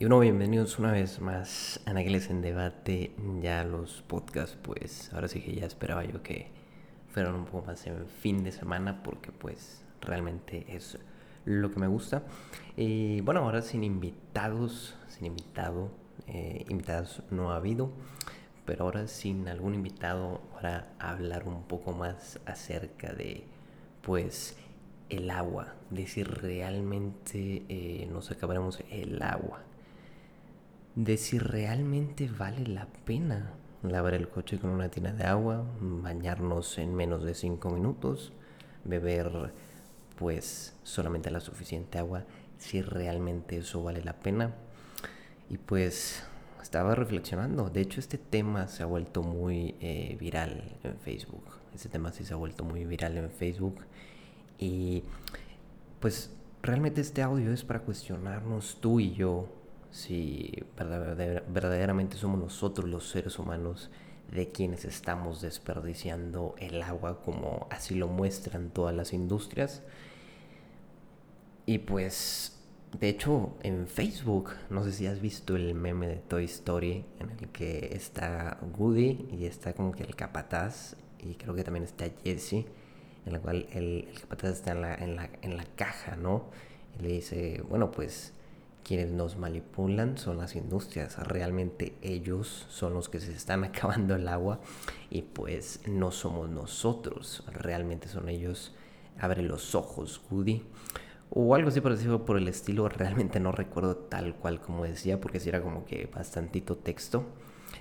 Y bueno, bienvenidos una vez más a Nageles en Debate. Ya los podcasts, pues ahora sí que ya esperaba yo que fueran un poco más en fin de semana porque pues realmente es lo que me gusta. Y bueno, ahora sin invitados, sin invitado, eh, invitados no ha habido, pero ahora sin algún invitado para hablar un poco más acerca de pues el agua, de si realmente eh, nos acabaremos el agua de si realmente vale la pena lavar el coche con una tina de agua, bañarnos en menos de 5 minutos, beber pues solamente la suficiente agua, si realmente eso vale la pena. Y pues estaba reflexionando, de hecho este tema se ha vuelto muy eh, viral en Facebook, este tema sí se ha vuelto muy viral en Facebook. Y pues realmente este audio es para cuestionarnos tú y yo si verdaderamente somos nosotros los seres humanos de quienes estamos desperdiciando el agua como así lo muestran todas las industrias. Y pues, de hecho, en Facebook, no sé si has visto el meme de Toy Story en el que está Woody y está como que el capataz y creo que también está Jesse, en la cual el, el capataz está en la, en, la, en la caja, ¿no? Y le dice, bueno, pues quienes nos manipulan son las industrias, realmente ellos son los que se están acabando el agua y pues no somos nosotros, realmente son ellos. Abre los ojos, Woody. O algo así parecido por el estilo, realmente no recuerdo tal cual como decía, porque si era como que bastantito texto.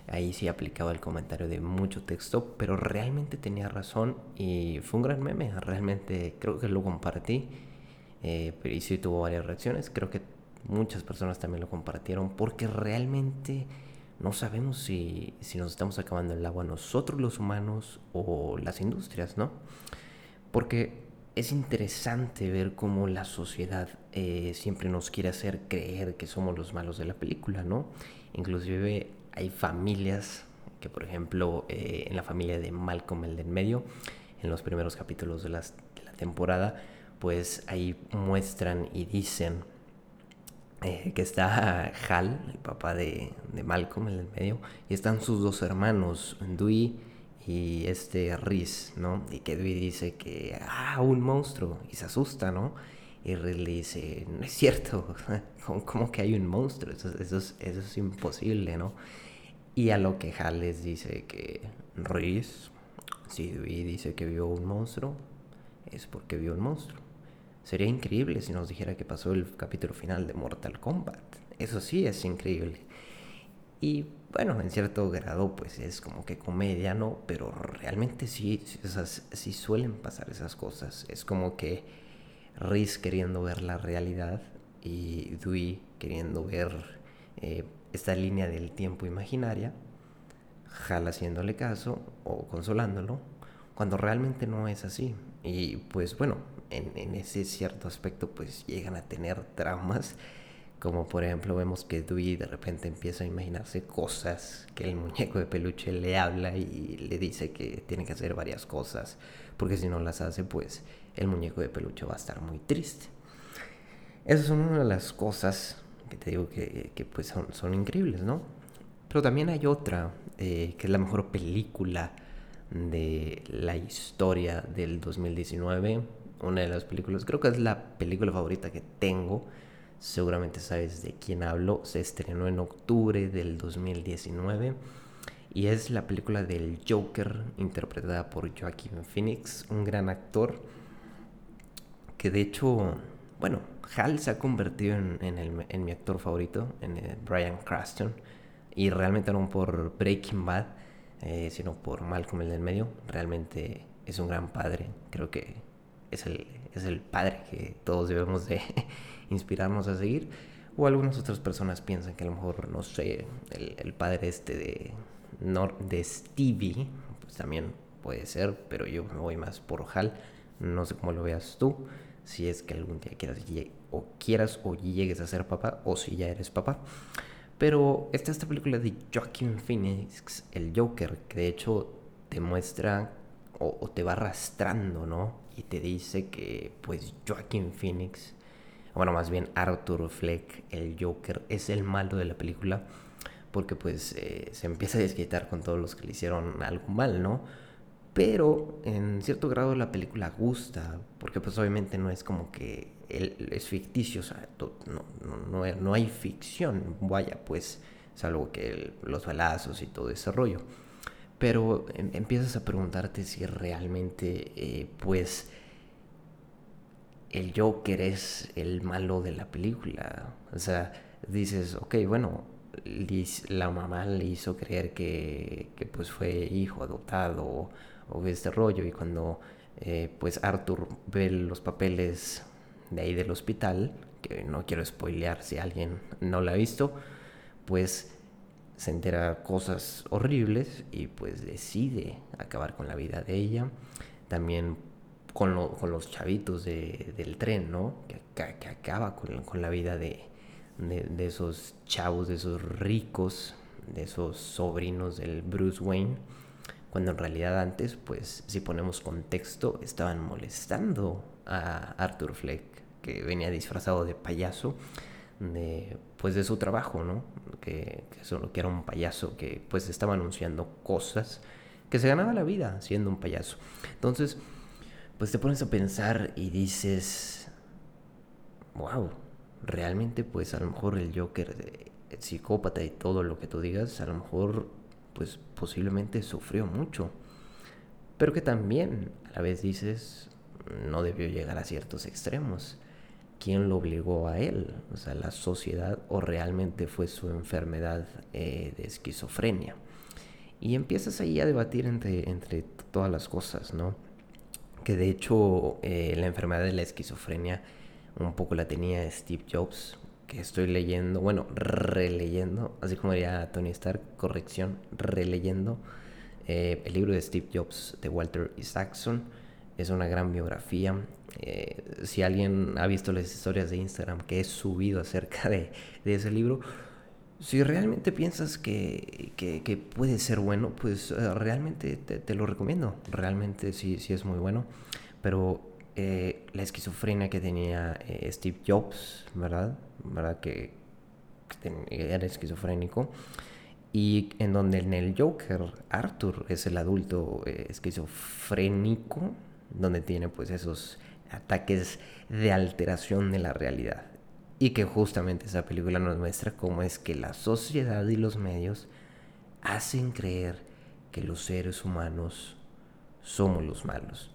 Ahí sí aplicaba el comentario de mucho texto, pero realmente tenía razón y fue un gran meme. Realmente creo que lo compartí eh, sí tuvo varias reacciones. Creo que muchas personas también lo compartieron porque realmente no sabemos si, si, nos estamos acabando el agua nosotros los humanos o las industrias, ¿no? Porque es interesante ver cómo la sociedad eh, siempre nos quiere hacer creer que somos los malos de la película, ¿no? Inclusive hay familias que, por ejemplo, eh, en la familia de Malcolm, el del medio, en los primeros capítulos de, las, de la temporada, pues ahí muestran y dicen eh, que está Hal, el papá de, de, Malcolm, en el medio, y están sus dos hermanos, Dewey y este Rhys, ¿no? Y que Dewey dice que, ah, un monstruo, y se asusta, ¿no? Y Rhys le dice, no es cierto, ¿cómo, que hay un monstruo? Eso, eso, es, eso es imposible, ¿no? Y a lo que Hal les dice que Rhys, si Dewey dice que vio un monstruo, es porque vio un monstruo. Sería increíble si nos dijera que pasó el capítulo final de Mortal Kombat. Eso sí es increíble. Y bueno, en cierto grado pues es como que comedia, ¿no? Pero realmente sí, sí, suelen pasar esas cosas. Es como que Riz queriendo ver la realidad y Dewey queriendo ver eh, esta línea del tiempo imaginaria, Hal haciéndole caso o consolándolo, cuando realmente no es así. Y pues bueno, en, ese cierto aspecto pues llegan a tener traumas como por ejemplo vemos que Dewey de repente empieza a imaginarse cosas que el muñeco de peluche le habla y le dice que tiene que hacer varias cosas porque si no las hace pues el muñeco de peluche va a estar muy triste. Esas son una de las cosas que te digo que, pues son, increíbles no pero también hay otra eh, que es la mejor película de la historia del 2019 una de las películas, creo que es la película favorita que tengo. Seguramente sabes de quién hablo. Se estrenó en octubre del 2019 y es la película del Joker interpretada por Joaquin Phoenix, un gran actor que de hecho, bueno, Hal se ha convertido en, mi actor favorito, en eh, Brian Cranston y realmente no por Breaking Bad, eh, sino por Malcolm el del medio. Realmente es un gran padre, creo que es el, es el padre que todos debemos de inspirarnos a seguir. O algunas otras personas piensan que a lo mejor, no sé, el, el padre este de, de Stevie, pues también puede ser, pero yo me voy más por Hal. No sé cómo lo veas tú, si es que algún día quieras o quieras o llegues a ser papá, o si ya eres papá. Pero está esta película de Joaquin Phoenix, el Joker, que de hecho te muestra o, te va arrastrando, ¿no? Y te dice que pues Joaquin Phoenix, bueno, más bien Arthur Fleck, el Joker, es el malo de la película porque pues eh, se empieza a desquitar con todos los que le hicieron algo mal, ¿no? Pero en cierto grado la película gusta, porque pues obviamente no es como que él es ficticio, o sea, no, no, hay ficción, vaya, pues, salvo que los balazos y todo ese rollo. Pero em, empiezas a preguntarte si realmente, eh, pues, el Joker es el malo de la película. O sea, dices, ok, bueno, la mamá le hizo creer que, pues fue hijo adoptado o, este rollo y cuando eh, pues Arthur ve los papeles de ahí del hospital, que no quiero spoilear si alguien no la ha visto, pues se entera cosas horribles y pues decide acabar con la vida de ella. También con, los chavitos del tren, ¿no? Que, acaba con, la vida de, esos chavos, de esos ricos, de esos sobrinos del Bruce Wayne, cuando en realidad antes, pues si ponemos contexto, estaban molestando a Arthur Fleck, que venía disfrazado de payaso, de, pues de su trabajo, ¿no? Que, solo, que era un payaso que pues estaba anunciando cosas, que se ganaba la vida siendo un payaso. Entonces, pues te pones a pensar y dices, wow, realmente pues a lo mejor el Joker, el psicópata y todo lo que tú digas, a lo mejor pues posiblemente sufrió mucho. Pero que también a la vez dices, no debió llegar a ciertos extremos. ¿Quién lo obligó a él? O sea, la sociedad o realmente fue su enfermedad eh, de esquizofrenia. Y empiezas ahí a debatir entre, entre todas las cosas, ¿no? que de hecho eh, la enfermedad de la esquizofrenia un poco la tenía Steve Jobs, que estoy leyendo, bueno, releyendo, así como diría Tony Stark, corrección, releyendo eh, el libro de Steve Jobs de Walter Isaacson. Es una gran biografía. Eh, si alguien ha visto las historias de Instagram que he subido acerca de, de ese libro, si realmente piensas que, que, puede ser bueno, pues eh, realmente te, lo recomiendo. Realmente sí, sí es muy bueno. Pero eh, la esquizofrenia que tenía Steve Jobs, ¿verdad? ¿Verdad? Que, era esquizofrénico. Y en donde en el Joker, Arthur es el adulto esquizofrénico, donde tiene pues esos ataques de alteración de la realidad. Y que justamente esa película nos muestra cómo es que la sociedad y los medios hacen creer que los seres humanos somos los malos.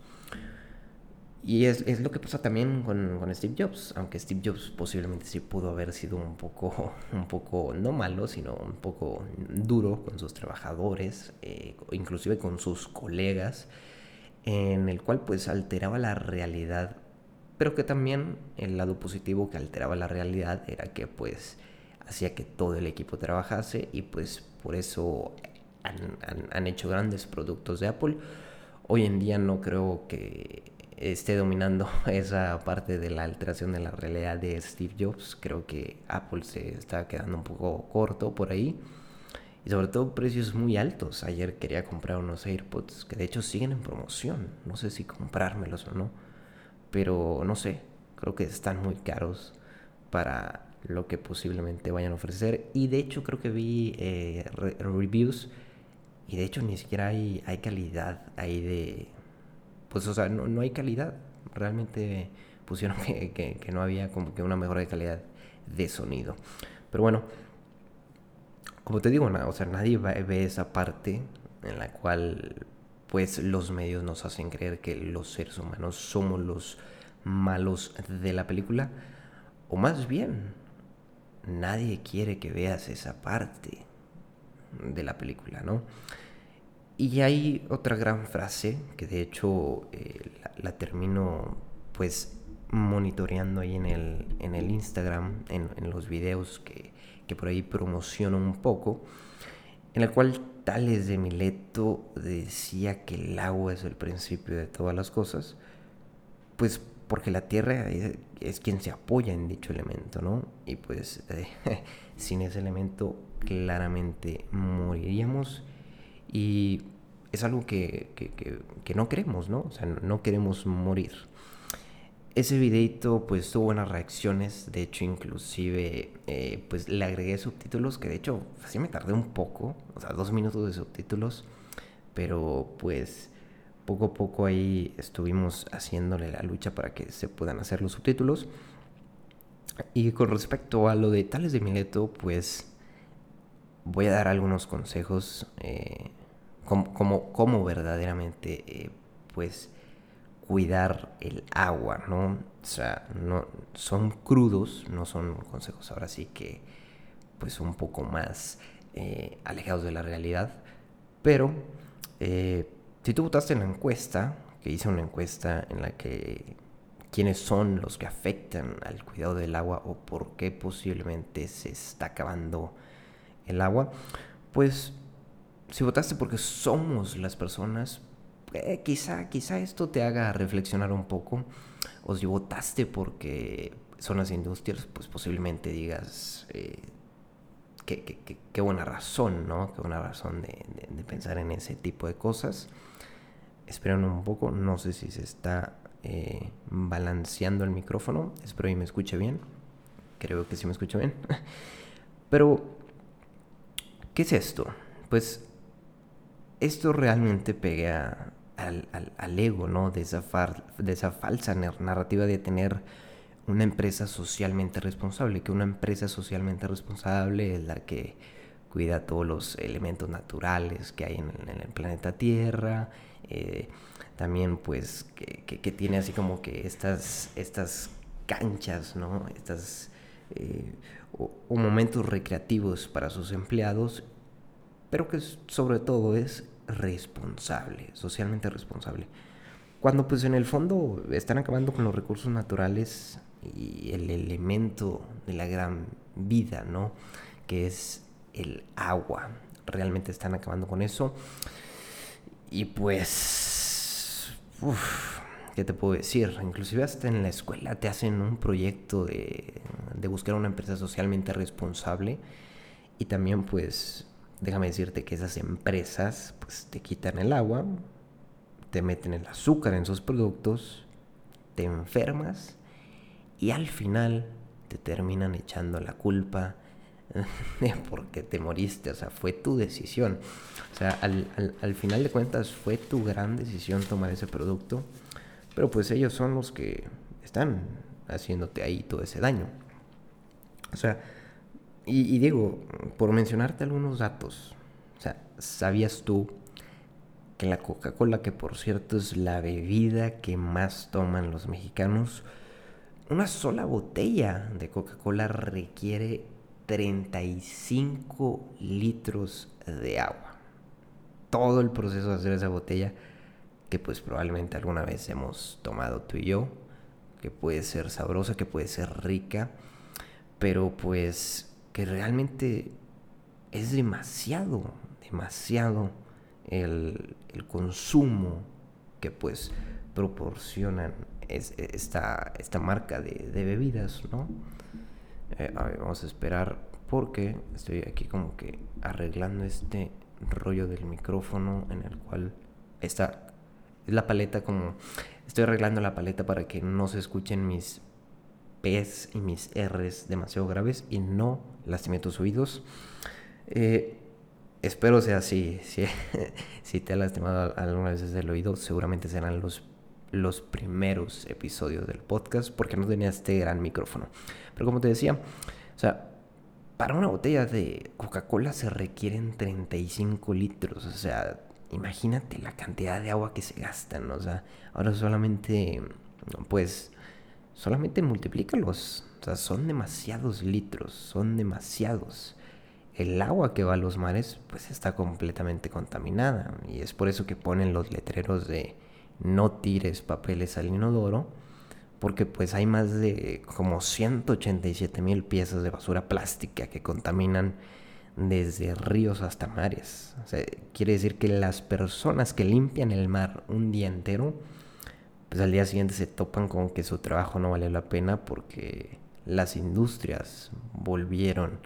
Y es, es lo que pasa también con, con, Steve Jobs, aunque Steve Jobs posiblemente sí pudo haber sido un poco, un poco no malo, sino un poco duro con sus trabajadores, eh, inclusive con sus colegas, en el cual pues alteraba la realidad pero que también el lado positivo que alteraba la realidad era que pues hacía que todo el equipo trabajase y pues por eso han, hecho grandes productos de Apple. Hoy en día no creo que esté dominando esa parte de la alteración de la realidad de Steve Jobs. Creo que Apple se está quedando un poco corto por ahí. Y sobre todo precios muy altos. Ayer quería comprar unos AirPods que de hecho siguen en promoción. No sé si comprármelos o no pero no sé, creo que están muy caros para lo que posiblemente vayan a ofrecer. Y de hecho creo que vi eh, reviews y de hecho ni siquiera hay, hay calidad ahí de... Pues o sea, no, hay calidad. Realmente pusieron que, no había como que una mejora de calidad de sonido. Pero bueno, como te digo, o sea, nadie ve esa parte en la cual pues los medios nos hacen creer que los seres humanos somos los malos de la película. O más bien, nadie quiere que veas esa parte de la película, ¿no? Y hay otra gran frase que de hecho eh, la, termino pues monitoreando ahí en el, en el Instagram, en, los videos que, que, por ahí promociono un poco, en el cual Tales de Mileto decía que el agua es el principio de todas las cosas, pues porque la tierra es, quien se apoya en dicho elemento, ¿no? Y pues eh, sin ese elemento claramente moriríamos y es algo que, que, no queremos, ¿no? O sea, no queremos morir. Ese videito pues tuvo buenas reacciones, de hecho inclusive eh, pues le agregué subtítulos que de hecho así me tardé un poco, o sea, dos minutos de subtítulos, pero pues poco a poco ahí estuvimos haciéndole la lucha para que se puedan hacer los subtítulos. Y con respecto a lo de Tales de Mileto, pues voy a dar algunos consejos eh, como, como, verdaderamente eh, pues cuidar el agua, ¿no? O sea, no, son crudos, no son consejos ahora sí que pues un poco más eh, alejados de la realidad, pero si tú votaste en la encuesta, que hice una encuesta en la que quiénes son los que afectan al cuidado del agua o por qué posiblemente se está acabando el agua, pues si votaste porque somos las personas, eh, quizá, quizá esto te haga reflexionar un poco. O si votaste porque son las industrias, pues posiblemente digas eh, qué, buena razón, ¿no? Qué buena razón de, pensar en ese tipo de cosas. Esperen un poco, no sé si se está eh, balanceando el micrófono. Espero que me escuche bien. Creo que sí me escucha bien. Pero, ¿qué es esto? Pues esto realmente pega al, ego, ¿no? De esa, falsa narrativa de tener una empresa socialmente responsable, que una empresa socialmente responsable es la que cuida todos los elementos naturales que hay en, el planeta Tierra, eh, también pues que, tiene así como que estas, estas canchas, ¿no? Estas eh, o momentos recreativos para sus empleados, pero que sobre todo es responsable, socialmente responsable. Cuando pues en el fondo están acabando con los recursos naturales y el elemento de la gran vida, ¿no? Que es el agua. Realmente están acabando con eso. Y pues... ¿Qué te puedo decir? Inclusive hasta en la escuela te hacen un proyecto de, de buscar una empresa socialmente responsable. Y también pues déjame decirte que esas empresas pues te quitan el agua, te meten el azúcar en sus productos, te enfermas y al final te terminan echando la culpa porque te moriste, o sea, fue tu decisión. O sea, al, al, final de cuentas fue tu gran decisión tomar ese producto, pero pues ellos son los que están haciéndote ahí todo ese daño. O sea, y, digo, por mencionarte algunos datos, o sea, ¿sabías tú que la Coca-Cola, que por cierto es la bebida que más toman los mexicanos, una sola botella de Coca-Cola requiere 35 litros de agua. Todo el proceso de hacer esa botella, que pues probablemente alguna vez hemos tomado tú y yo, que puede ser sabrosa, que puede ser rica, pero pues que realmente es demasiado, demasiado el, consumo que pues proporcionan esta, esta marca de, bebidas, ¿no? Eh, a ver, vamos a esperar porque estoy aquí como que arreglando este rollo del micrófono en el cual está es la paleta como estoy arreglando la paleta para que no se escuchen mis P's y mis R's demasiado graves y no lastime tus oídos. Eh, espero sea así. Si, si, te ha lastimado alguna vez el oído, seguramente serán los, los primeros episodios del podcast porque no tenía este gran micrófono. Pero como te decía, o sea, para una botella de Coca-Cola se requieren 35 litros. O sea, imagínate la cantidad de agua que se gastan. O sea, ahora solamente, pues solamente multiplícalos. O sea, son demasiados litros, son demasiados. El agua que va a los mares pues está completamente contaminada y es por eso que ponen los letreros de no tires papeles al inodoro porque pues hay más de como 187 mil piezas de basura plástica que contaminan desde ríos hasta mares. O sea, quiere decir que las personas que limpian el mar un día entero pues al día siguiente se topan con que su trabajo no vale la pena porque las industrias volvieron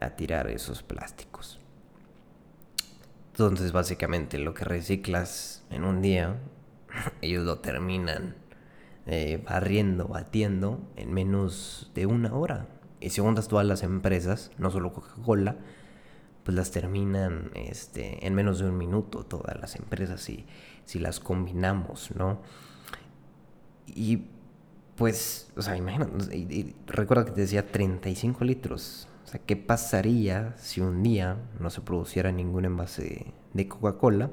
a tirar esos plásticos. Entonces básicamente lo que reciclas en un día, ellos lo terminan eh, barriendo, batiendo en menos de una hora. Y juntas todas las empresas, no solo Coca-Cola, pues las terminan este, en menos de un minuto todas las empresas si, si las combinamos, ¿no? Y pues, o sea, imagínate, recuerda que te decía 35 litros. O sea, ¿qué pasaría si un día no se produciera ningún envase de Coca-Cola?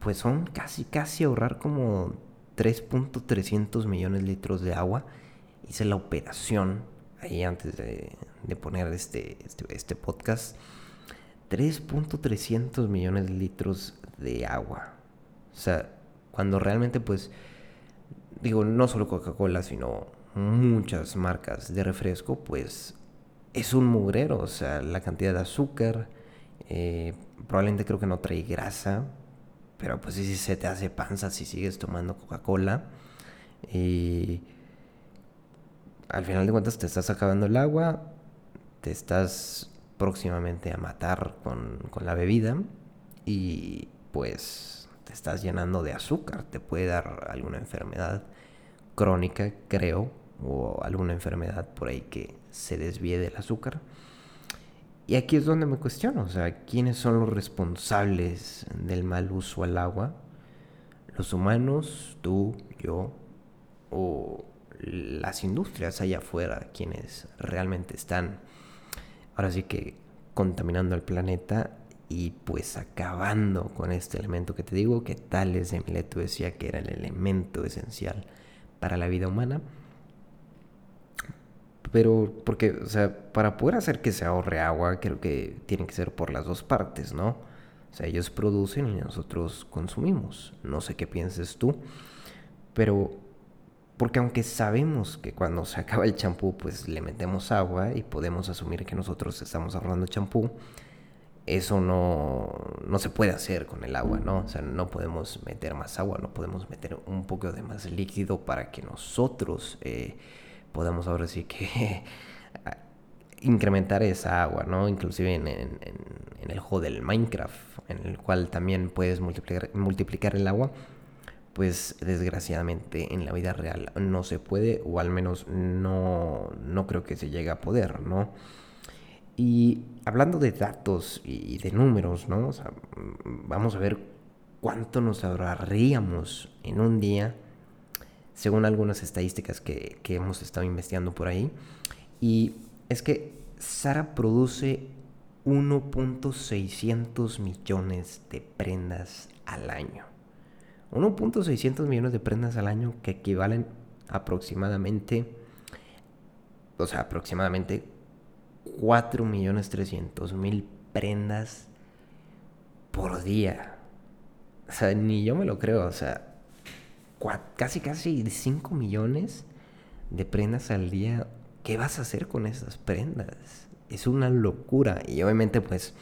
Pues son casi, casi ahorrar como 3.300 millones de litros de agua. Hice la operación ahí antes de, poner este, este, este podcast. 3.300 millones de litros de agua. O sea, cuando realmente pues digo, no solo Coca-Cola, sino muchas marcas de refresco, pues es un mugrero, o sea, la cantidad de azúcar, eh, probablemente creo que no trae grasa, pero pues sí, se te hace panza si sigues tomando Coca-Cola. Y al final de cuentas te estás acabando el agua, te estás próximamente a matar con, con la bebida y pues te estás llenando de azúcar, te puede dar alguna enfermedad crónica, creo, o alguna enfermedad por ahí que se desvíe del azúcar. Y aquí es donde me cuestiono, o sea, ¿quiénes son los responsables del mal uso al agua? ¿Los humanos, tú, yo, o las industrias allá afuera, quienes realmente están, ahora sí que contaminando el planeta y pues acabando con este elemento que te digo, que Tales de Mileto decía que era el elemento esencial para la vida humana. Pero, porque, o sea, para poder hacer que se ahorre agua, creo que tiene que ser por las dos partes, ¿no? O sea, ellos producen y nosotros consumimos. No sé qué pienses tú, pero porque aunque sabemos que cuando se acaba el champú, pues le metemos agua y podemos asumir que nosotros estamos ahorrando champú, eso no, no, se puede hacer con el agua, ¿no? O sea, no podemos meter más agua, no podemos meter un poco de más líquido para que nosotros eh, podamos ahora sí que incrementar esa agua, ¿no? Inclusive en, en, en, el juego del Minecraft, en el cual también puedes multiplicar, multiplicar el agua, pues desgraciadamente en la vida real no se puede, o al menos no, no creo que se llegue a poder, ¿no? Y hablando de datos y de números, ¿no? O sea, vamos a ver cuánto nos ahorraríamos en un día, según algunas estadísticas que, que hemos estado investigando por ahí. Y es que Sara produce 1.600 millones de prendas al año. 1.600 millones de prendas al año que equivalen aproximadamente, o sea, aproximadamente 4.300.000 prendas por día. O sea, ni yo me lo creo. O sea, casi, casi 5 millones de prendas al día. ¿Qué vas a hacer con esas prendas? Es una locura. Y obviamente, pues,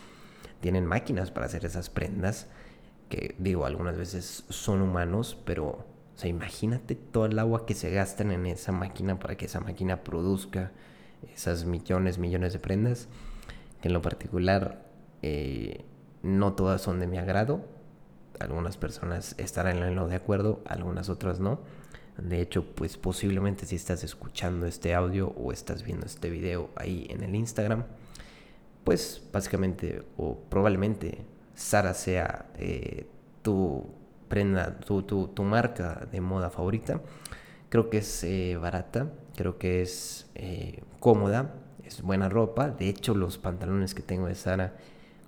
tienen máquinas para hacer esas prendas. Que digo, algunas veces son humanos, pero, o sea, imagínate todo el agua que se gastan en esa máquina para que esa máquina produzca esas millones, millones de prendas, que en lo particular eh, no todas son de mi agrado. Algunas personas estarán en lo de acuerdo, algunas otras no. De hecho, pues posiblemente si estás escuchando este audio o estás viendo este video ahí en el Instagram, pues básicamente o probablemente Sara sea eh, tu prenda, tu, tu, marca de moda favorita. Creo que es eh, barata, creo que es eh, cómoda, es buena ropa. De hecho, los pantalones que tengo de Sara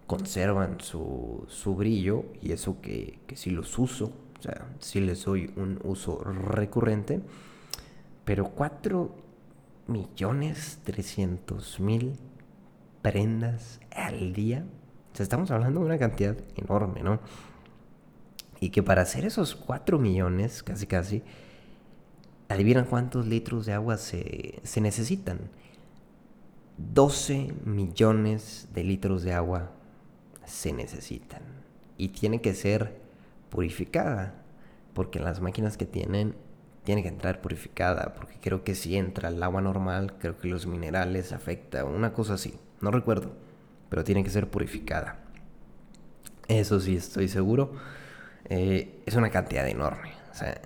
conservan su, su brillo y eso que, que sí los uso. O sea, sí les doy un uso recurrente. Pero 4 millones 300 mil prendas al día. O sea, estamos hablando de una cantidad enorme, ¿no? Y que para hacer esos 4 millones, casi casi, ¿Adivinan cuántos litros de agua se, necesitan? 12 millones de litros de agua se necesitan. Y tiene que ser purificada. Porque las máquinas que tienen, tiene que entrar purificada. Porque creo que si entra el agua normal, creo que los minerales afecta. Una cosa así. No recuerdo. Pero tiene que ser purificada. Eso sí, estoy seguro. Eh, es una cantidad enorme. O sea,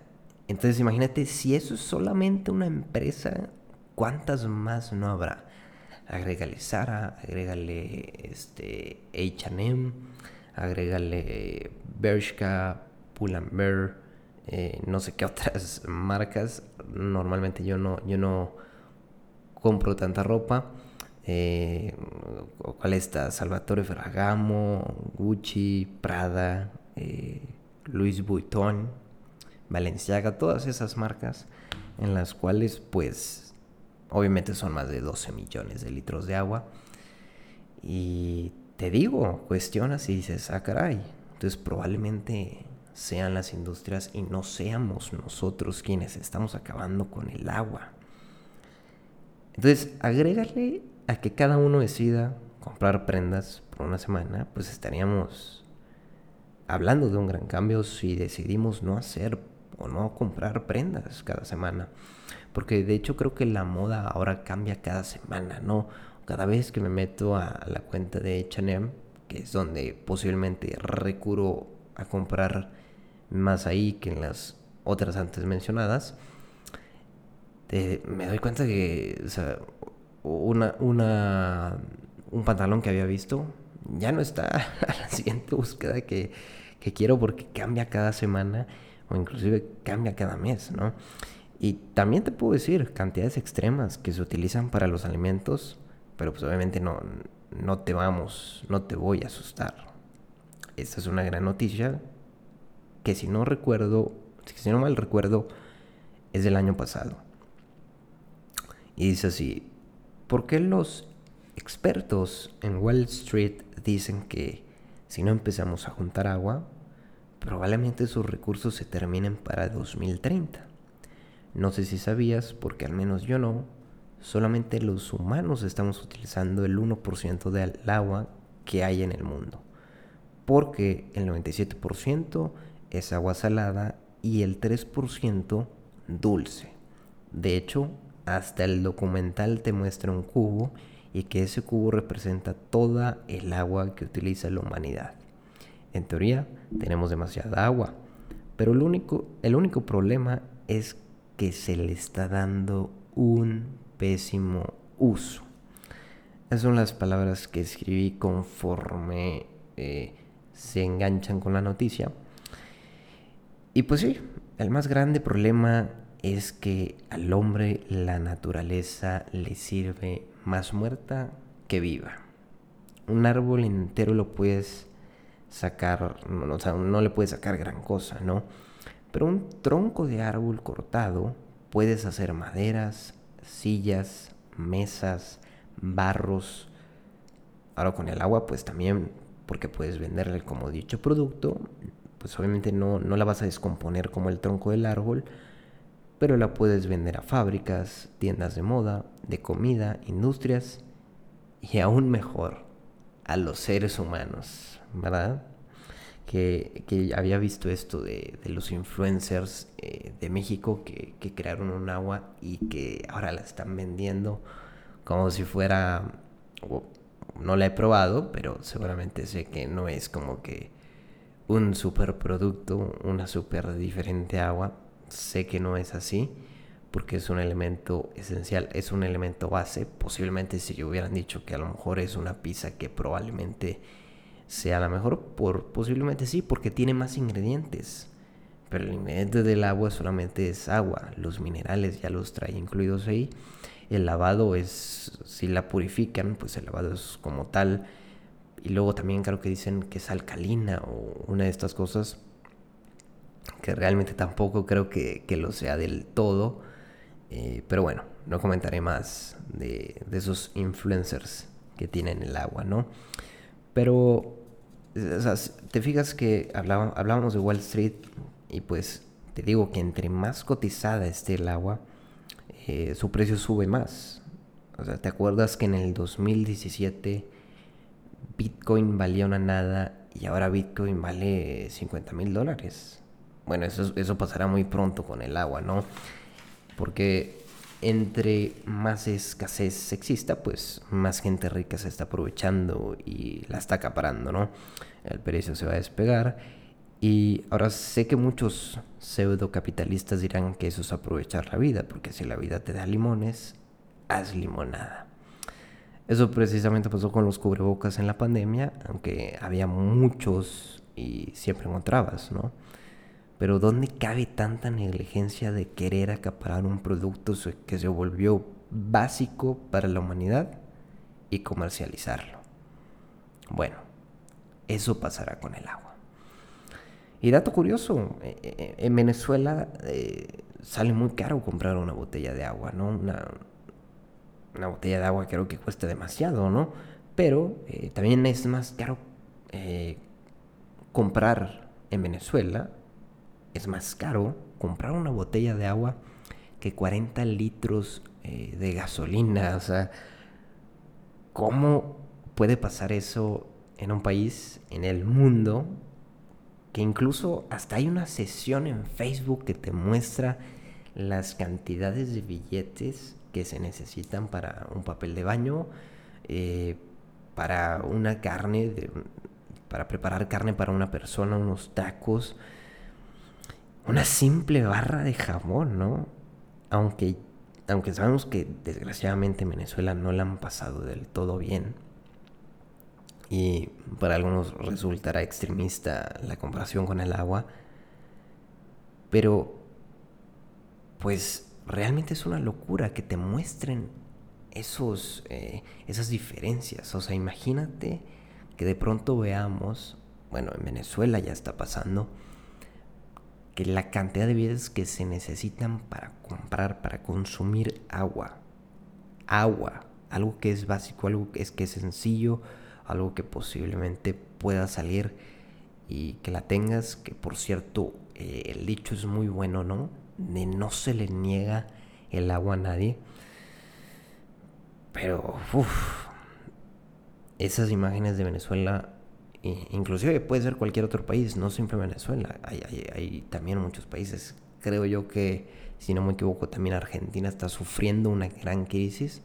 Entonces imagínate, si eso es solamente una empresa, ¿cuántas más no habrá? Agrégale Sara, agrégale este, H&M, agrégale Bershka, Pull&Bear, eh, no sé qué otras marcas. Normalmente yo no, yo no compro tanta ropa. Eh, ¿Cuál está? Salvatore Ferragamo, Gucci, Prada, eh, Louis Vuitton, Balenciaga, todas esas marcas en las cuales pues obviamente son más de 12 millones de litros de agua. Y te digo, cuestionas y dices, ah caray, entonces probablemente sean las industrias y no seamos nosotros quienes estamos acabando con el agua. Entonces, agrégale a que cada uno decida comprar prendas por una semana, pues estaríamos hablando de un gran cambio si decidimos no hacer o no comprar prendas cada semana. Porque de hecho creo que la moda ahora cambia cada semana, ¿no? Cada vez que me meto a la cuenta de HM, que es donde posiblemente recurro a comprar más ahí que en las otras antes mencionadas, me doy cuenta que una, una, un pantalón que había visto ya no está a la siguiente búsqueda que, que quiero porque cambia cada semana o inclusive cambia cada mes, ¿no? Y también te puedo decir cantidades extremas que se utilizan para los alimentos, pero pues obviamente no, no te vamos, no te voy a asustar. Esta es una gran noticia que si no recuerdo, si no mal recuerdo, es del año pasado. Y dice así, ¿por qué los expertos en Wall Street dicen que si no empezamos a juntar agua, probablemente sus recursos se terminen para 2030? No sé si sabías, porque al menos yo no, solamente los humanos estamos utilizando el 1% del agua que hay en el mundo, porque el 97% es agua salada y el 3% dulce. De hecho, hasta el documental te muestra un cubo y que ese cubo representa toda el agua que utiliza la humanidad. En teoría, tenemos demasiada agua, pero el único, el único problema es que se le está dando un pésimo uso. Esas son las palabras que escribí conforme eh, se enganchan con la noticia. Y pues sí, el más grande problema es que al hombre la naturaleza le sirve más muerta que viva. Un árbol entero lo puedes sacar, o sea, no le puedes sacar gran cosa, ¿no? Pero un tronco de árbol cortado puedes hacer maderas, sillas, mesas, barros. Ahora con el agua, pues también, porque puedes venderle como dicho producto, pues obviamente no, no la vas a descomponer como el tronco del árbol, pero la puedes vender a fábricas, tiendas de moda, de comida, industrias y aún mejor, a los seres humanos, ¿verdad? Que, había visto esto de, los influencers eh, de México que, que, crearon un agua y que ahora la están vendiendo como si fuera, no la he probado, pero seguramente sé que no es como que un superproducto, una super diferente agua. Sé que no es así porque es un elemento esencial, es un elemento base. Posiblemente si hubieran dicho que a lo mejor es una pizza que probablemente sea la mejor, por, posiblemente sí, porque tiene más ingredientes. Pero el ingrediente del agua solamente es agua, los minerales ya los trae incluidos ahí. El lavado es, si la purifican, pues el lavado es como tal y luego también creo que dicen que es alcalina o una de estas cosas que realmente tampoco creo que, lo sea del todo. Eh, pero bueno, no comentaré más de, esos influencers que tienen el agua, ¿no? Pero, te fijas que hablábamos de Wall Street y pues te digo que entre más cotizada esté el agua, eh, su precio sube más. O sea, ¿te acuerdas que en el 2017 Bitcoin valía una nada y ahora Bitcoin vale 50 mil dólares. Bueno, eso, eso pasará muy pronto con el agua, ¿no? Porque entre más escasez exista, pues más gente rica se está aprovechando y la está acaparando, ¿no? El precio se va a despegar Y ahora sé que muchos pseudo capitalistas dirán que eso es aprovechar la vida, porque si la vida te da limones, haz limonada. Eso precisamente pasó con los cubrebocas en la pandemia, aunque había muchos y siempre encontrabas, ¿no? Pero ¿dónde cabe tanta negligencia de querer acaparar un producto que se volvió básico para la humanidad y comercializarlo? Bueno, eso pasará con el agua. Y dato curioso, eh, eh, en Venezuela eh, sale muy caro comprar una botella de agua, ¿no? Una, una botella de agua creo que cuesta demasiado, ¿no? Pero también es más caro comprar en Venezuela es más caro comprar una botella de agua que 40 litros eh, de gasolina. O sea, ¿cómo puede pasar eso en un país, en el mundo, que incluso hasta hay una sesión en Facebook que te muestra las cantidades de billetes que se necesitan para un papel de baño, eh, para una carne, para preparar carne para una persona, unos tacos, una simple barra de jamón, ¿no? Aunque, aunque sabemos que desgraciadamente en Venezuela no la han pasado del todo bien. Y para algunos resultará extremista la comparación con el agua. Pero, pues realmente es una locura que te muestren esos, eh, esas diferencias. O sea, imagínate que de pronto veamos, bueno, en Venezuela ya está pasando, que la cantidad de billetes que se necesitan para comprar, para consumir agua. Agua, algo que es básico, algo que es, que es sencillo, algo que posiblemente pueda salir y que la tengas, que por cierto, eh, el dicho es muy bueno, ¿no? De no se le niega el agua a nadie. Pero, esas imágenes de Venezuela inclusive puede ser cualquier otro país, no siempre Venezuela. Hay, hay, también muchos países. Creo yo que, si no me equivoco, también Argentina está sufriendo una gran crisis.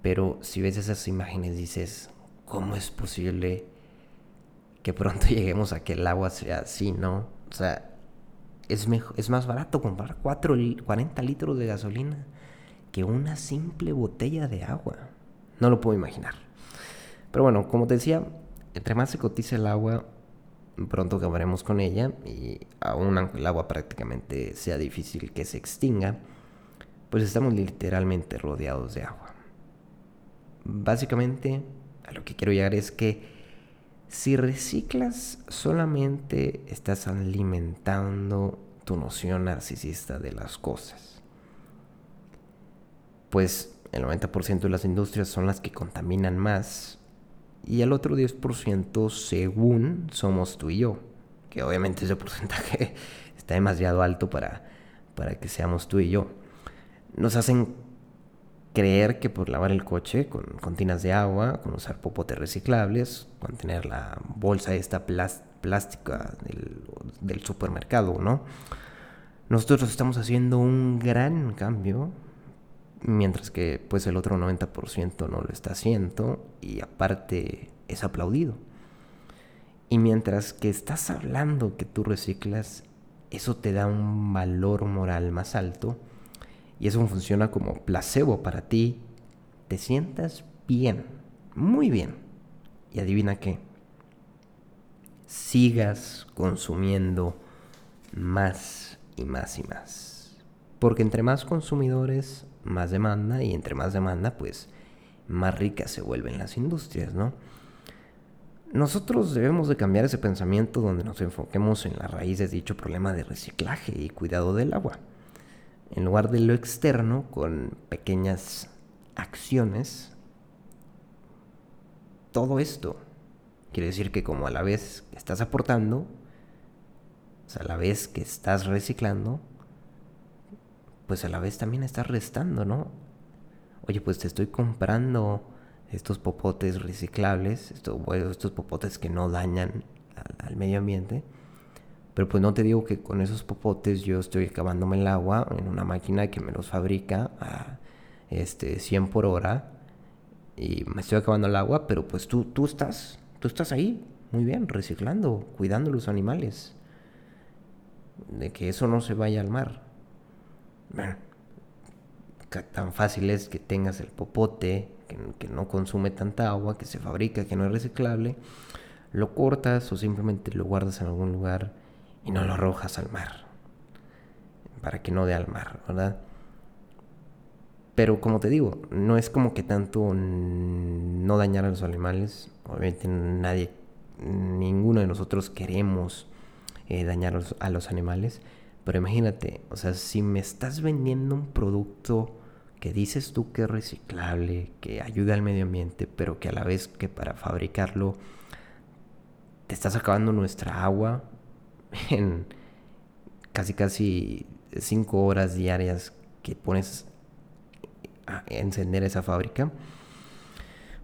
Pero si ves esas imágenes dices, ¿cómo es posible que pronto lleguemos a que el agua sea así, no? O sea, es, mejor, es más barato comprar 4, 40 litros de gasolina que una simple botella de agua. No lo puedo imaginar. Pero bueno, como te decía, entre más se cotiza el agua, pronto acabaremos con ella y aún aunque el agua prácticamente sea difícil que se extinga, pues estamos literalmente rodeados de agua. Básicamente, a lo que quiero llegar es que si reciclas, solamente estás alimentando tu noción narcisista de las cosas. Pues el 90% de las industrias son las que contaminan más y el otro 10% según somos tú y yo, que obviamente ese porcentaje está demasiado alto para, para que seamos tú y yo. Nos hacen creer que por lavar el coche con, con tinas de agua, con usar popotes reciclables, con tener la bolsa esta plástica del, del supermercado, ¿no? Nosotros estamos haciendo un gran cambio mientras que pues el otro 90% no lo está haciendo y aparte es aplaudido. Y mientras que estás hablando que tú reciclas, eso te da un valor moral más alto y eso funciona como placebo para ti. Te sientas bien, muy bien. Y adivina qué, sigas consumiendo más y más y más. Porque entre más consumidores más demanda y entre más demanda, pues más ricas se vuelven las industrias, ¿no? Nosotros debemos de cambiar ese pensamiento donde nos enfoquemos en la raíz de dicho problema de reciclaje y cuidado del agua. En lugar de lo externo, con pequeñas acciones, todo esto quiere decir que como a la vez estás aportando, o sea, a la vez que estás reciclando, pues a la vez también estás restando, ¿no? Oye, pues te estoy comprando estos popotes reciclables, estos, estos popotes que no dañan al, medio ambiente. Pero pues no te digo que con esos popotes yo estoy acabándome el agua en una máquina que me los fabrica a este, 100 por hora y me estoy acabando el agua, pero pues tú, tú, estás, tú estás ahí muy bien, reciclando, cuidando los animales, de que eso no se vaya al mar. Tan fácil es que tengas el popote, que, que no consume tanta agua, que se fabrica, que no es reciclable, lo cortas o simplemente lo guardas en algún lugar y no lo arrojas al mar, para que no dé al mar, ¿verdad? Pero como te digo, no es como que tanto no dañar a los animales. Obviamente nadie, ninguno de nosotros queremos eh, dañar a los animales. Pero imagínate, o sea, si me estás vendiendo un producto que dices tú que es reciclable, que ayuda al medio ambiente, pero que a la vez que para fabricarlo te estás acabando nuestra agua en casi casi cinco horas diarias que pones encender esa fábrica,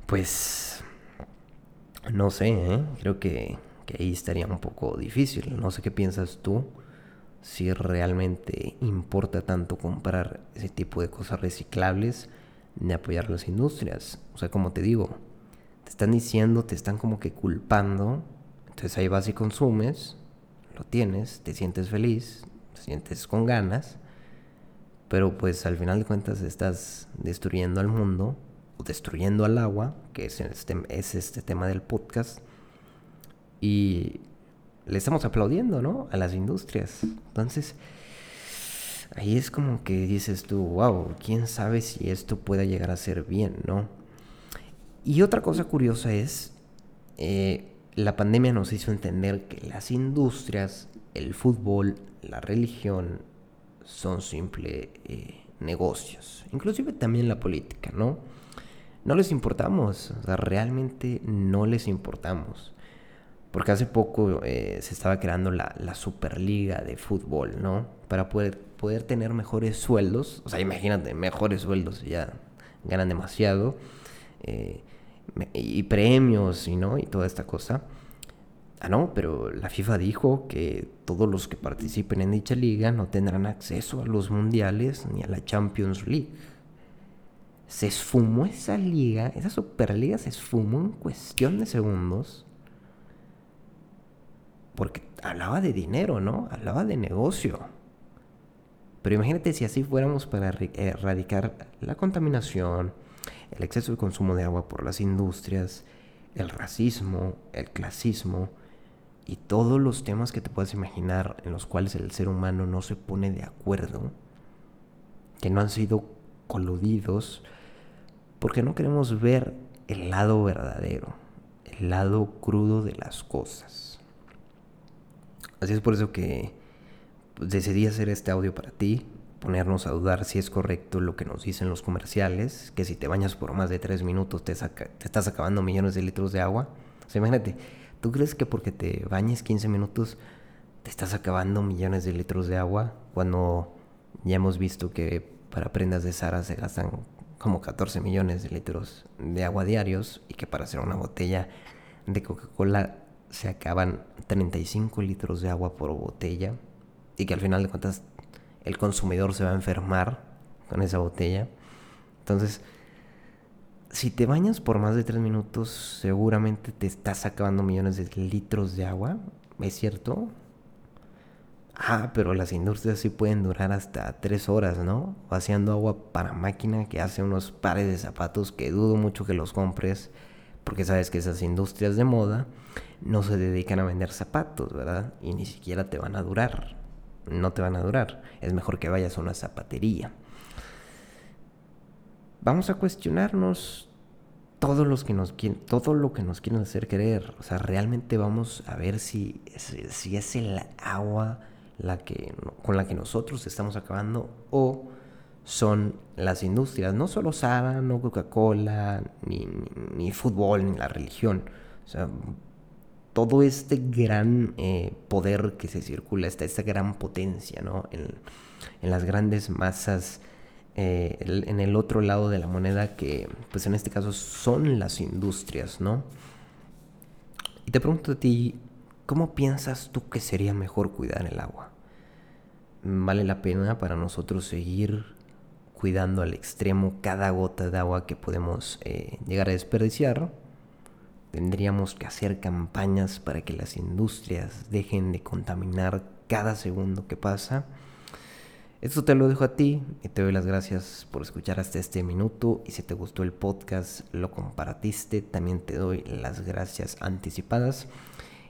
pues no sé, ¿eh? creo que, que ahí estaría un poco difícil. No sé qué piensas tú, si realmente importa tanto comprar ese tipo de cosas reciclables ni apoyar las industrias. O sea, como te digo, te están diciendo, te están como que culpando, entonces ahí vas y consumes, lo tienes, te sientes feliz, te sientes con ganas pero pues al final de cuentas estás destruyendo al mundo o destruyendo al agua, que es este, es este tema del podcast. Y le estamos aplaudiendo, ¿no? A las industrias. Entonces, ahí es como que dices tú, wow, quién sabe si esto pueda llegar a ser bien, ¿no? Y otra cosa curiosa es, eh, la pandemia nos hizo entender que las industrias, el fútbol, la religión, son simples eh, negocios, inclusive también la política, ¿no? No les importamos, o sea, realmente no les importamos. Porque hace poco eh, se estaba creando la, Superliga de fútbol, ¿no? Para poder, poder tener mejores sueldos. O sea, imagínate, mejores sueldos, ya ganan demasiado. Eh, y premios, y, ¿no? Y toda esta cosa. Ah, no, pero la FIFA dijo que todos los que participen en dicha liga no tendrán acceso a los mundiales ni a la Champions League. Se esfumó esa liga, esa Superliga se esfumó en cuestión de segundos. Porque hablaba de dinero, ¿no? Hablaba de negocio. Pero imagínate si así fuéramos para erradicar la contaminación, el exceso de consumo de agua por las industrias, el racismo, el clasismo, y todos los temas que te puedas imaginar en los cuales el ser humano no se pone de acuerdo, que no han sido coludidos, porque no queremos ver el lado verdadero, el lado crudo de las cosas. Así es por eso que pues, decidí hacer este audio para ti, ponernos a dudar si es correcto lo que nos dicen los comerciales, que si te bañas por más de tres minutos te, te estás acabando millones de litros de agua. O sea, imagínate, ¿Tú crees que porque te bañes 15 minutos te estás acabando millones de litros de agua? Cuando ya hemos visto que para prendas de Sara se gastan como 14 millones de litros de agua diarios y que para hacer una botella de Coca-Cola se acaban 35 litros de agua por botella y que al final de cuentas el consumidor se va a enfermar con esa botella. Entonces, si te bañas por más de tres minutos, seguramente te estás acabando millones de litros de agua. ¿Es cierto? Ah, pero las industrias sí pueden durar hasta tres horas, ¿no? Vaciando agua para máquina que hace unos pares de zapatos que dudo mucho que los compres, porque sabes que esas industrias de moda no se dedican a vender zapatos, ¿verdad? Y ni siquiera te van a durar. No te van a durar. Es mejor que vayas a una zapatería vamos a cuestionarnos todo, los que nos todo lo que nos quieren hacer creer. O sea, realmente vamos a ver si, si es el agua la que, con la que nosotros estamos acabando o son las industrias. No solo Sara, no Coca-Cola, ni, ni, fútbol, ni la religión. O sea, todo este gran eh, poder que se circula, esta, esta gran potencia, ¿no? En, las grandes masas eh, en el otro lado de la moneda que, pues en este caso, son las industrias, ¿no? Y te pregunto a ti, ¿cómo piensas tú que sería mejor cuidar el agua? ¿Vale la pena para nosotros seguir cuidando al extremo cada gota de agua que podemos eh, llegar a desperdiciar? Tendríamos que hacer campañas para que las industrias dejen de contaminar cada segundo que pasa. Esto te lo dejo a ti y te doy las gracias por escuchar hasta este minuto y si te gustó el podcast, lo compartiste, también te doy las gracias anticipadas.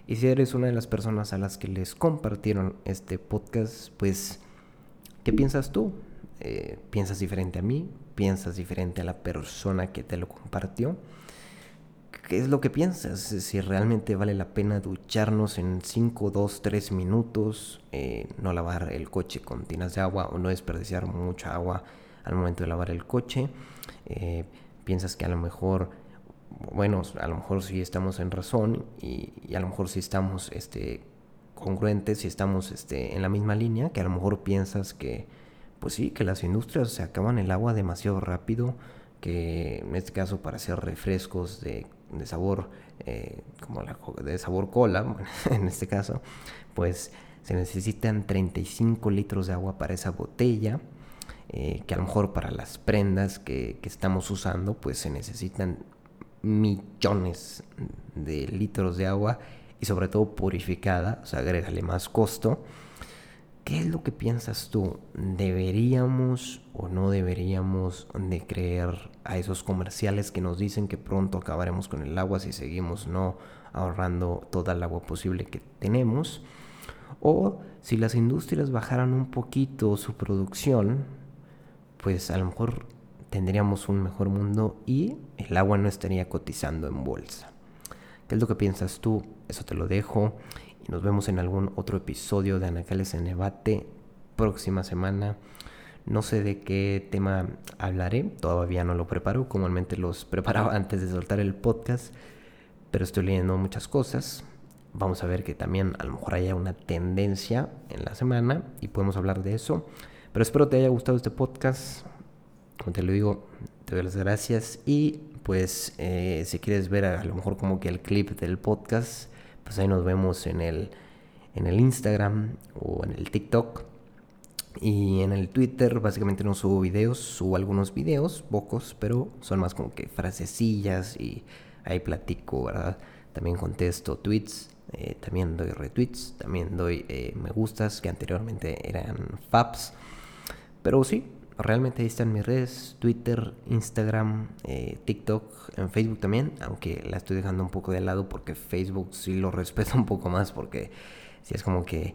Y si eres una de las personas a las que les compartieron este podcast, pues, ¿qué piensas tú? Eh, ¿Piensas diferente a mí? ¿Piensas diferente a la persona que te lo compartió? ¿Qué es lo que piensas? Si realmente vale la pena ducharnos en 5, 2, 3 minutos, eh, no lavar el coche con tinas de agua o no desperdiciar mucha agua al momento de lavar el coche. Eh, piensas que a lo mejor, bueno, a lo mejor sí estamos en razón y, a lo mejor sí estamos este, congruentes, si estamos este, en la misma línea, que a lo mejor piensas que, pues sí, que las industrias se acaban el agua demasiado rápido, que en este caso para hacer refrescos de de sabor, eh, como la, de sabor cola, en este caso, pues se necesitan 35 litros de agua para esa botella, eh, que a lo mejor para las prendas que, que, estamos usando, pues se necesitan millones de litros de agua y sobre todo purificada, o sea, agrégale más costo. ¿Qué es lo que piensas tú? ¿Deberíamos o no deberíamos de creer a esos comerciales que nos dicen que pronto acabaremos con el agua si seguimos no ahorrando toda el agua posible que tenemos? O si las industrias bajaran un poquito su producción, pues a lo mejor tendríamos un mejor mundo y el agua no estaría cotizando en bolsa. ¿Qué es lo que piensas tú? Eso te lo dejo. Nos vemos en algún otro episodio de Anacales en Debate próxima semana. No sé de qué tema hablaré, todavía no lo preparo, comúnmente los preparaba antes de soltar el podcast, pero estoy leyendo muchas cosas. Vamos a ver que también a lo mejor haya una tendencia en la semana y podemos hablar de eso. Pero espero te haya gustado este podcast. Como te lo digo, te doy las gracias y pues eh, si quieres ver a lo mejor como que el clip del podcast, pues ahí nos vemos en el, en el Instagram o en el TikTok. Y en el Twitter básicamente no subo videos, subo algunos videos, pocos, pero son más como que frasecillas y ahí platico, ¿verdad? También contesto tweets, eh, también doy retweets, también doy eh, me gustas que anteriormente eran faps. Pero sí, realmente ahí están mis redes, Twitter, Instagram, eh, TikTok, en Facebook también, aunque la estoy dejando un poco de lado porque Facebook sí lo respeto un poco más porque sí es como que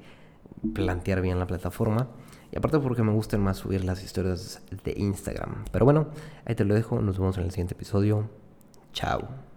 plantear bien la plataforma. Y aparte porque me gustan más subir las historias de Instagram. Pero bueno, ahí te lo dejo, nos vemos en el siguiente episodio. Chao.